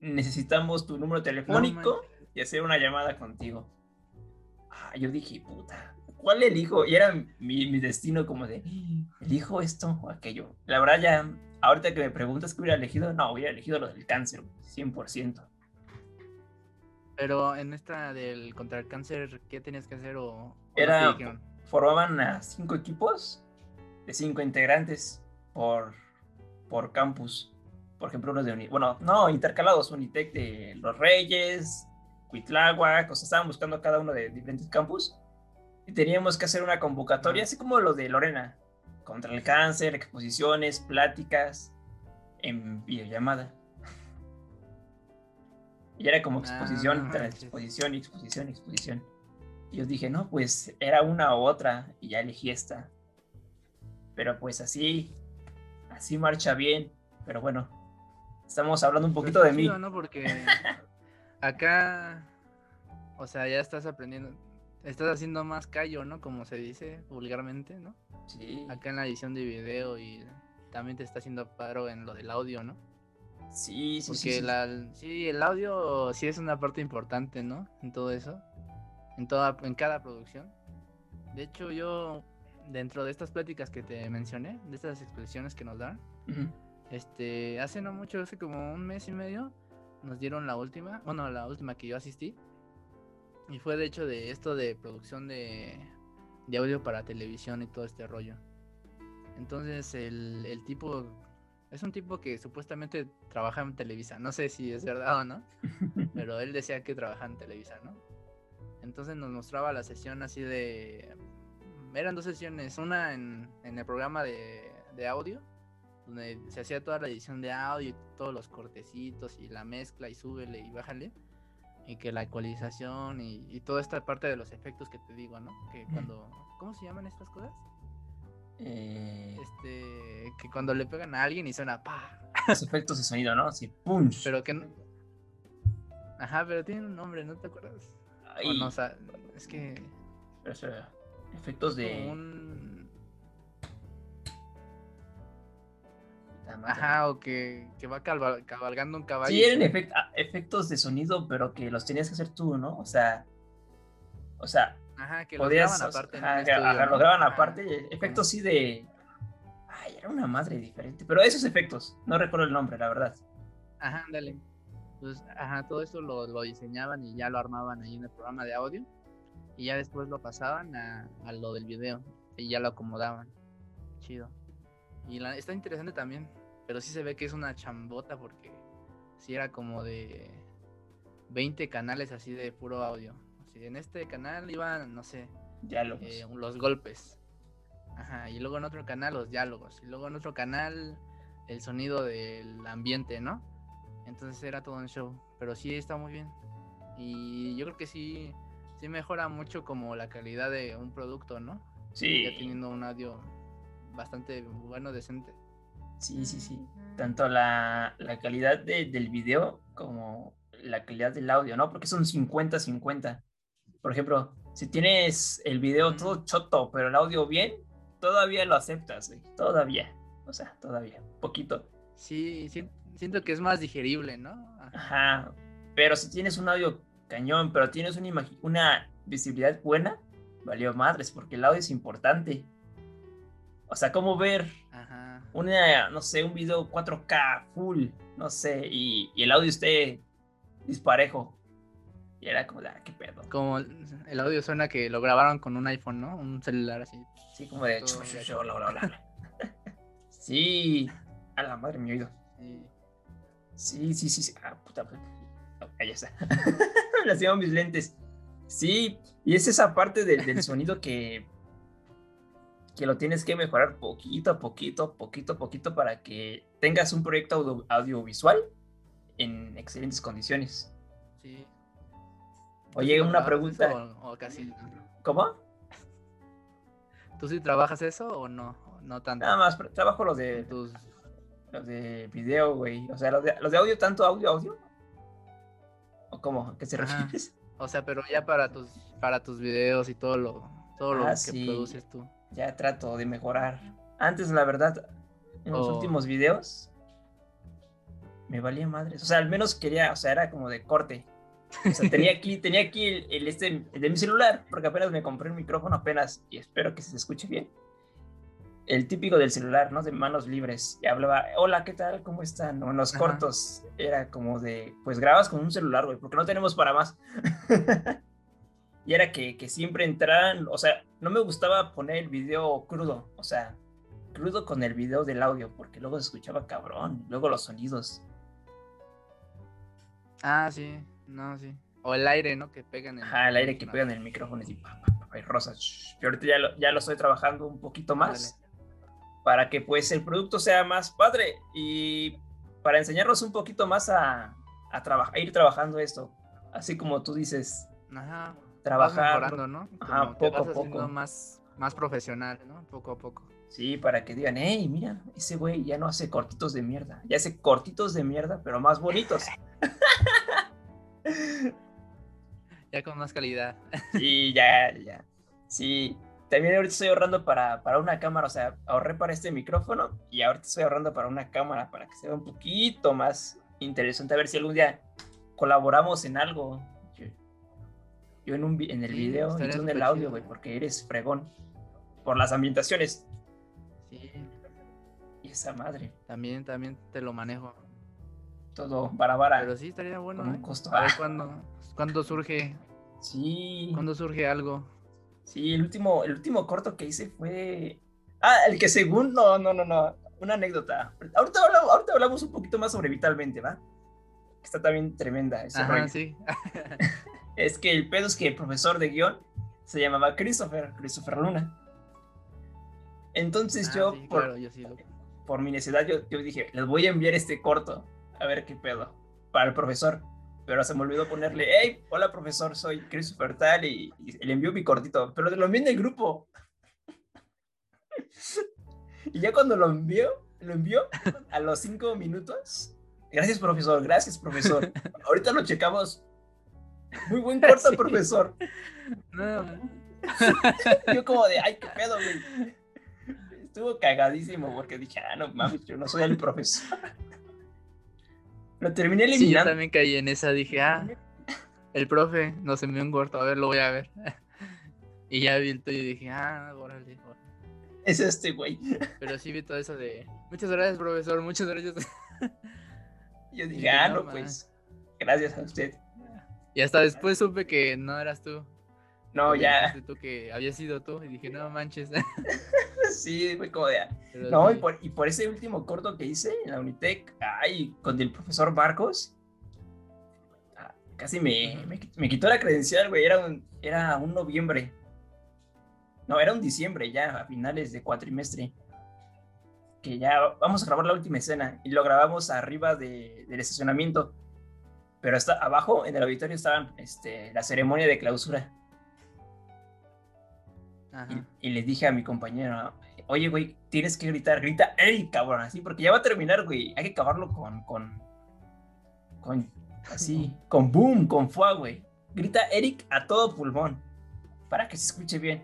necesitamos tu número telefónico y hacer una llamada contigo. Ah, yo dije, puta, ¿cuál elijo? Y era mi, mi destino como de, ¿elijo esto o aquello? La verdad ya, ahorita que me preguntas qué hubiera elegido, no, hubiera elegido lo del cáncer, 100%. Pero en esta del contra el cáncer, ¿qué tenías que hacer o, Era-? Formaban a cinco equipos de cinco integrantes por, por campus. Por ejemplo, unos de Uni- bueno, no, intercalados, Unitec de Los Reyes, Cuitláhuac, o sea, estaban buscando cada uno de diferentes campus. Y teníamos que hacer una convocatoria, así como lo de Lorena, contra el cáncer, exposiciones, pláticas, en videollamada. Y era como exposición, Ah, tras exposición, exposición, exposición. Y yo dije, no, pues era una u otra, y ya elegí esta. Pero pues así, así marcha bien. Pero bueno, estamos hablando un Pues poquito de mí. chido, ¿no? Porque acá, o sea, ya estás aprendiendo, estás haciendo más callo, ¿no? Como se dice vulgarmente, ¿no? Sí, Acá en la edición de video y también te está haciendo paro en lo del audio, ¿no? sí, sí, Porque sí, sí. la, sí, el audio sí es una parte importante, ¿no? En todo eso, en toda, en cada producción. De hecho, yo dentro de estas pláticas que te mencioné, de estas expresiones que nos dan, este, hace no mucho, hace como un mes y medio, nos dieron la última, bueno, la última que yo asistí. Y fue de hecho de esto de producción de, de audio para televisión y todo este rollo. Entonces el, el tipo, es un tipo que supuestamente trabaja en Televisa, no sé si es verdad o no, pero él decía que trabaja en Televisa, ¿no? Entonces nos mostraba la sesión así de eran dos sesiones, una en, en el programa de, de audio, donde se hacía toda la edición de audio y todos los cortecitos y la mezcla y súbele y bájale. Y que la ecualización y, y toda esta parte de los efectos que te digo, ¿no? Que cuando... ¿Cómo se llaman estas cosas? Eh, Este, que cuando le pegan a alguien y suena pa. los efectos de sonido, ¿no? Así, punch. Pero que no... Ajá, pero tiene un nombre, ¿no te acuerdas? O Ay, no, o sea, es que espera, espera. Efectos de. un... Madre. Ajá, o que, que va calva- cabalgando un caballo. Sí, eran efect- ah, efectos de sonido, pero que los tenías que hacer tú, ¿no? O sea. O sea, Ajá, que los podías. graban o sea, aparte ajá, estudio, ajá, ¿no? lo graban Ajá. aparte. Efectos sí de. Ay, era una madre diferente. Pero esos efectos, no recuerdo el nombre, la verdad. Ajá, ándale. Pues, ajá, todo eso lo, lo diseñaban y ya lo armaban ahí en el programa de audio. Y ya después lo pasaban a, a lo del video. Y ya lo acomodaban. Chido. Y la, está interesante también. Pero sí se ve que es una chambota porque sí era como de 20 canales así de puro audio. Así, en este canal iban, no sé, Diálogos. eh, los golpes. Ajá, y luego en otro canal los diálogos. Y luego en otro canal el sonido del ambiente, ¿no? Entonces era todo un show. Pero sí está muy bien. Y yo creo que sí, sí mejora mucho como la calidad de un producto, ¿no? sí. Ya teniendo un audio bastante bueno, decente. Sí, sí, sí. Tanto la, la calidad de- del video como la calidad del audio, ¿no? Porque son 50-50. Por ejemplo, si tienes el video todo choto, pero el audio bien, todavía lo aceptas. Todavía. O sea, todavía. Poquito. Sí, sí, siento que es más digerible, ¿no? Ajá. Pero si tienes un audio cañón, pero tienes una, una visibilidad buena, valió madres, porque el audio es importante. O sea, ¿cómo ver Ajá. una, no sé, un video 4K full, no sé, y, y el audio esté disparejo. Y era como, ah, qué pedo. Como el audio suena que lo grabaron con un iPhone, ¿no? Un celular así. Sí, como de, hola. Sí, a la madre mi oído. Sí. Sí, sí, sí. Ah, puta. Ah, ahí está. Me lastimaron mis lentes. Sí, y es esa parte del, del sonido que, que lo tienes que mejorar poquito a poquito, poquito a poquito para que tengas un proyecto audio- audiovisual en excelentes condiciones. Sí. Oye, ¿Tú sí una pregunta. O, o casi. ¿Cómo? ¿Tú sí trabajas eso o no? No tanto. Nada más, trabajo los de, tus- los de video, güey. O sea, los de, los de audio, tanto audio, audio. ¿O cómo? ¿A qué se Ajá. refieres? O sea, pero ya para tus para tus videos y todo lo todo lo Ah, que sí. produces tú. Ya trato de mejorar. Antes, la verdad, en los Oh. últimos videos me valía madres. O sea, al menos quería, o sea, era como de corte. O sea, tenía aquí, tenía aquí el, el este el de mi celular, porque apenas me compré un micrófono apenas y espero que se escuche bien. El típico del celular, ¿no? De manos libres. Y hablaba, hola, ¿qué tal? ¿Cómo están? O en los Ajá. cortos era como de, pues grabas con un celular, güey, porque no tenemos para más. y era que, que siempre entraran, o sea, no me gustaba poner el video crudo, o sea, crudo con el video del audio, porque luego se escuchaba cabrón, luego los sonidos. Ah, sí. No, sí. O el aire, ¿no? Que pegan en Ajá, el aire que no. pegan en el micrófono y pa, pa, y rosas. shh. Y ahorita ya lo, ya lo estoy trabajando un poquito más para que pues el producto sea más padre y para enseñarnos un poquito más a, a, traba- a ir trabajando esto. Así como tú dices, Ajá. Vas trabajar. mejorando, ¿no? Ajá, Como te poco a vas poco. más más profesional, ¿no? Poco a poco. Sí, para que digan, hey, mira, ese güey ya no hace cortitos de mierda, ya hace cortitos de mierda, pero más bonitos. Ya con más calidad. Sí, ya, ya. Sí, también ahorita estoy ahorrando para, para una cámara, o sea, ahorré para este micrófono y ahorita estoy ahorrando para una cámara para que sea un poquito más interesante. A ver si algún día colaboramos en algo. Yo, en, un, en el Sí, video y tú en el audio, güey, porque eres fregón. Por las ambientaciones. Sí. Y esa madre, También también te lo manejo. todo para vara. Pero sí estaría bueno. con un ¿eh? costo. A ver Ah, cuándo cuándo surge Sí. cuándo surge algo. Sí, el último, el último corto que hice fue. Ah, el que según. No, no, no, no. Una anécdota. Ahorita hablamos, ahorita hablamos un poquito más sobre Vitalmente, ¿va? Está también tremenda ese Ajá, sí. Es que el pedo es que el profesor de guion se llamaba Christopher, Christopher Luna. Entonces Ah, yo, sí, por, claro, yo sí lo- por mi necesidad, yo, yo dije, les voy a enviar este corto, a ver qué pedo, para el profesor. Pero se me olvidó ponerle, hey, hola profesor, soy Christopher Tal y, y le envió mi cortito, pero lo envié en el grupo. y ya cuando lo envió, lo envió a los cinco minutos. Gracias profesor, gracias profesor. Ahorita lo checamos. Muy buen corto, Sí. profesor. No, Yo como de, ay, qué pedo, güey. Estuvo cagadísimo porque dije, ah, no mames, yo no soy el profesor. Lo terminé sí, yo eliminando. también caí en esa, dije, ah, el profe nos envió un corto, a ver, lo voy a ver. Y ya vi el tuyo y dije, ah, órale, órale. Es este, güey. Pero sí vi todo eso de, muchas gracias, profesor, muchas gracias. Yo dije, dije, ah, no, pues, gracias a usted. Y hasta después supe que no eras tú. No, ya, tú que había sido tú y dije, no manches. sí, fue como de, ah. Pero No, y por, y por ese último corto que hice en la Unitec, ay, con el profesor Marcos, ah, casi me, me quitó la credencial, güey, era un, era un noviembre. No, era un diciembre ya, a finales de cuatrimestre. Que ya vamos a grabar la última escena y lo grabamos arriba de- del estacionamiento. Pero hasta abajo, en el auditorio, estaban este, la ceremonia de clausura. Ajá. Y, y le dije a mi compañero, oye, güey, tienes que gritar, grita, ¡ey, cabrón! Así, porque ya va a terminar, güey. Hay que acabarlo con, con, con, así, con boom, con fuego, güey. Grita Eric a todo pulmón, para que se escuche bien.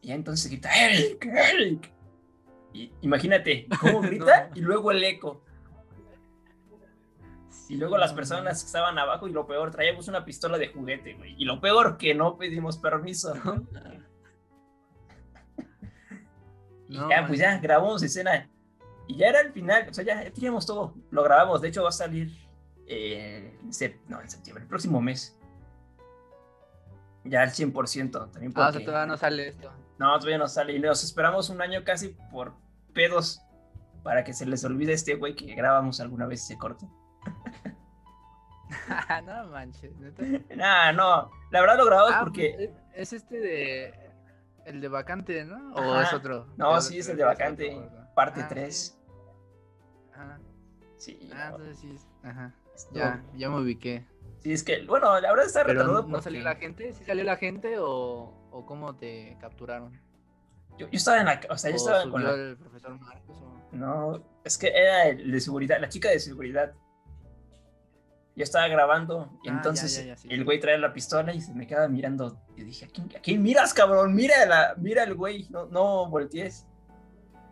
Y entonces grita, Eric, Eric. Y imagínate cómo grita No. y luego el eco. Y luego las personas que estaban abajo y lo peor, traíamos una pistola de juguete, güey. Y lo peor que no pedimos permiso. Y No, ya, pues ya, grabamos escena. Y ya era el final, o sea, ya, teníamos todo. Lo grabamos, de hecho va a salir eh, en no, en septiembre, el próximo mes. Ya al 100%, también Ah, o sea, porque... todavía no sale esto. No, todavía no sale. Y nos esperamos un año casi por pedos para que se les olvide este güey que grabamos alguna vez ese corto. no manches. ¿neta? Nah, no, la verdad lo grabamos Ah, porque... pues, es este de. El de vacante, ¿no? ¿O Ajá. es otro? No, Creo sí, es el de otro, vacante, ¿verdad? parte Ah, sí. 3. Ajá. Sí, Ah, no, entonces sí. es- Ajá. Ya, ya me ubiqué. Sí, es que, bueno, la verdad está retardado ¿no porque salió la gente? ¿Sí salió la gente o, o cómo te capturaron? yo, yo estaba en la... O sea, yo ¿O estaba con la... el profesor Marcos? o- No, es que era el de seguridad, la chica de seguridad. Yo estaba grabando y Ah, entonces ya, ya, sí, el güey trae la pistola y se me queda mirando. Y dije, ¿a quién, a quién miras, cabrón? Mira, la, mira el güey, no, no voltees.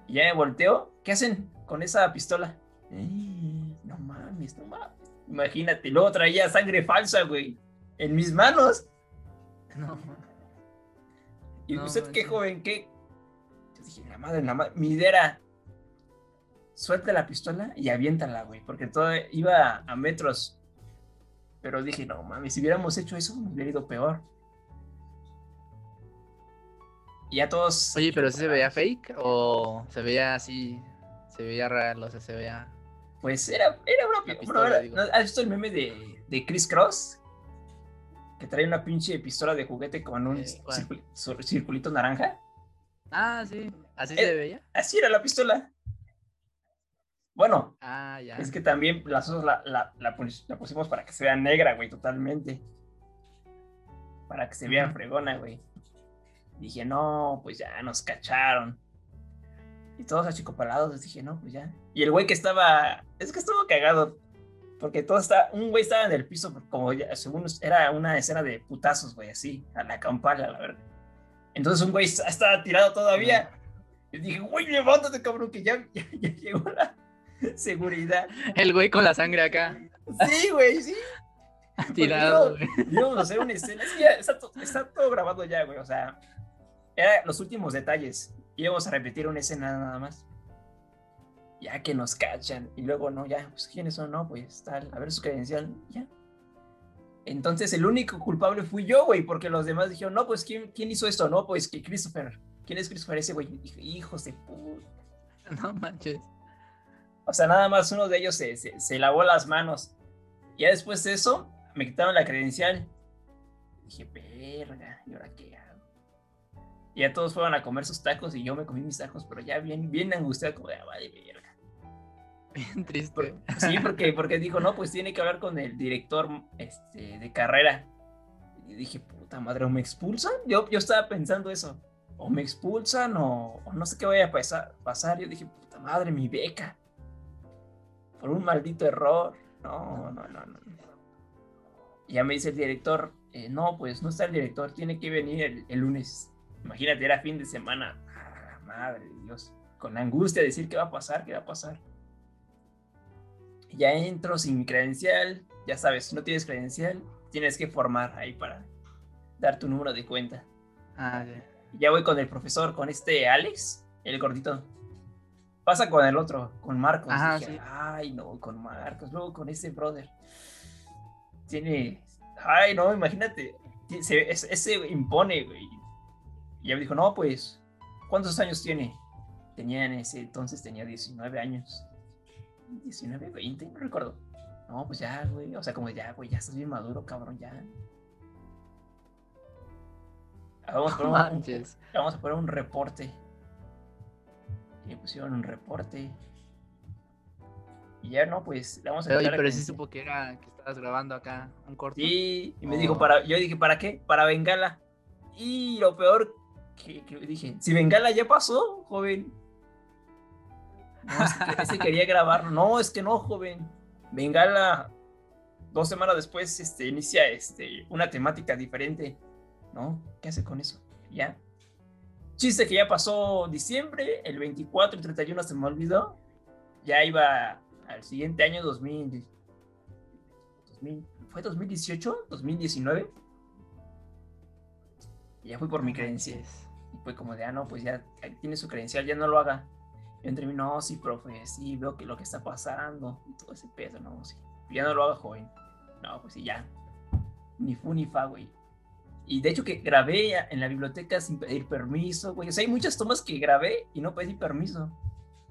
Y ya me volteo. ¿Qué hacen con esa pistola? "Eh, no mames, no mames. Imagínate, luego traía sangre falsa, güey, en mis manos. No. ¿Y No usted qué joven? ¿Qué? Yo dije, la madre, la madre. Mi idea era, suelta la pistola y aviéntala, güey, porque todo iba a metros. Pero dije, no mames, si hubiéramos hecho eso, me hubiera ido peor. Y ya todos. Oye, pero sí se veía fake o se veía así, se veía real, o sea, se veía. Pues era, era una. La pi- pistola, bueno, era- digo. ¿no ¿Has visto el meme de, de Chris Cross? Que trae una pinche pistola de juguete con un Eh, circulito naranja. Ah, sí, así Eh, se veía. Así era la pistola. Bueno, Ah, ya. Es que también las otras la, la, la la pusimos para que se vea negra, güey, totalmente. Para que se vea fregona, güey. Dije, no, pues ya nos cacharon. Y todos achicopalados, dije, no, pues ya. Y el güey que estaba, es que estuvo cagado. Porque todo está, un güey estaba en el piso, como ya, según era una escena de putazos, güey, así, a la campana, la verdad. Entonces un güey est- estaba tirado todavía. Y dije, güey, levántate, cabrón, que ya, ya, ya llegó la seguridad. El güey con la sangre acá, Sí, güey, sí. tirado, no? güey. Íbamos a hacer una escena. Es que ya está, to- está todo grabado ya, güey. O sea, eran los últimos detalles. Íbamos a repetir una escena nada más. Ya que nos cachan. Y luego, no, ya, pues quiénes son, no, pues tal, a ver su credencial, ya. Entonces, el único culpable fui yo, güey, porque los demás dijeron, no, pues, ¿quién, quién hizo esto? No, pues que Christopher. ¿Quién es Christopher ese, güey? Hijos de puta. No manches. O sea, nada más uno de ellos se, se, se lavó las manos. Ya después de eso, me quitaron la credencial. Dije, verga, ¿y ahora qué hago? Y ya todos fueron a comer sus tacos y yo me comí mis tacos, pero ya bien, bien angustiado, como de, ah, vale, verga. Bien triste. Por- sí, porque, porque dijo, no, pues tiene que hablar con el director este, de carrera. Y dije, puta madre, ¿o me expulsan? Yo, yo estaba pensando eso. O me expulsan o, o no sé qué vaya a pasar, pasar. Yo dije, puta madre, mi beca. Por un maldito error. No, no, no, no. Y ya me dice el director, eh, no, pues no está el director, tiene que venir el, el lunes. Imagínate, era fin de semana. Ah, madre de Dios. Con angustia decir qué va a pasar, qué va a pasar. Ya entro sin credencial. Ya sabes, no tienes credencial, tienes que formar ahí para dar tu número de cuenta. Ah, ya. Ya voy con el profesor, con este Alex, el gordito. Pasa con el otro, con Marcos. Ajá, Dije, sí. Ay, no, con Marcos. Luego con ese brother. Tiene. Ay, no, imagínate. Ese impone, güey. Y ya me dijo, no, pues, ¿cuántos años tiene? Tenía en ese entonces, tenía 19 años. 19, 20, no recuerdo. No, pues ya, güey. O sea, como ya, güey, ya estás bien maduro, cabrón, ya. Vamos a poner un- vamos a poner un reporte. Le pusieron un reporte. Y ya no, pues le vamos a Pero, pero sí supo que era que estabas grabando acá un corto. Sí, y me Oh. dijo para. Yo dije, ¿para qué? Para Bengala. Y lo peor que, que dije, si Bengala ya pasó, joven. No, ese, ese quería grabarlo. No, es que no, joven. Bengala, dos semanas después, este, inicia este, una temática diferente. ¿No? ¿Qué hace con eso? Ya. Chiste que ya pasó diciembre, el 24 y 31 se me olvidó. Ya iba al siguiente año, 2000. 2000 ¿Fue 2018? ¿2019? Y ya fui por mi credencial. Y fue como de, ah, no, pues ya tiene su credencial, ya no lo haga. Yo entre mí, no, sí, profe, sí, veo que lo que está pasando, y todo ese pedo, no, sí. Ya no lo haga, joven. No, pues sí, ya. Ni fu ni fa, güey. Y de hecho que grabé en la biblioteca sin pedir permiso, güey. O sea, hay muchas tomas que grabé y no pedí permiso.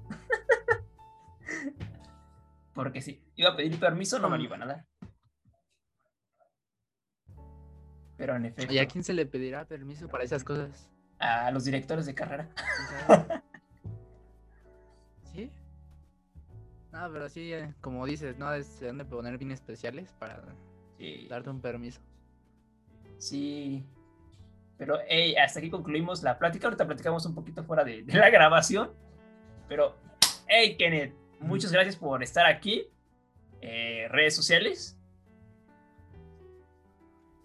Porque si iba a pedir permiso, no me lo iban a dar. Pero en efecto, ¿Y a quién se le pedirá permiso para esas cosas? a los directores de carrera. ¿Sí? No, pero sí, eh, como dices, ¿no? Se han de poner bien especiales para Sí. darte un permiso. Sí. Pero, hey, hasta aquí concluimos la plática. Ahorita platicamos un poquito fuera de, de la grabación. Pero, hey, Kenneth, muchas gracias por estar aquí. Eh, redes sociales.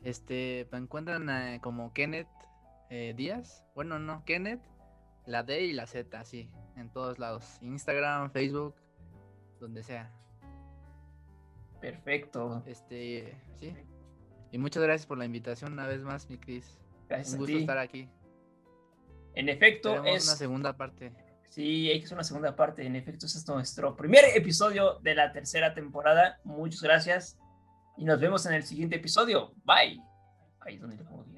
Este, me encuentran eh, como Kenneth eh, Díaz. Bueno, no, Kenneth, la D y la Z, sí, en todos lados. Instagram, Facebook, donde sea. Perfecto. Este, sí. Y muchas gracias por la invitación una vez más, mi Cris. Gracias Un a gusto ti. estar aquí. En efecto, Tenemos es. una segunda parte. Sí, hay que hacer una segunda parte. En efecto, este es nuestro primer episodio de la tercera temporada. Muchas gracias. Y nos vemos en el siguiente episodio. Bye. Ahí es donde le pongo guion.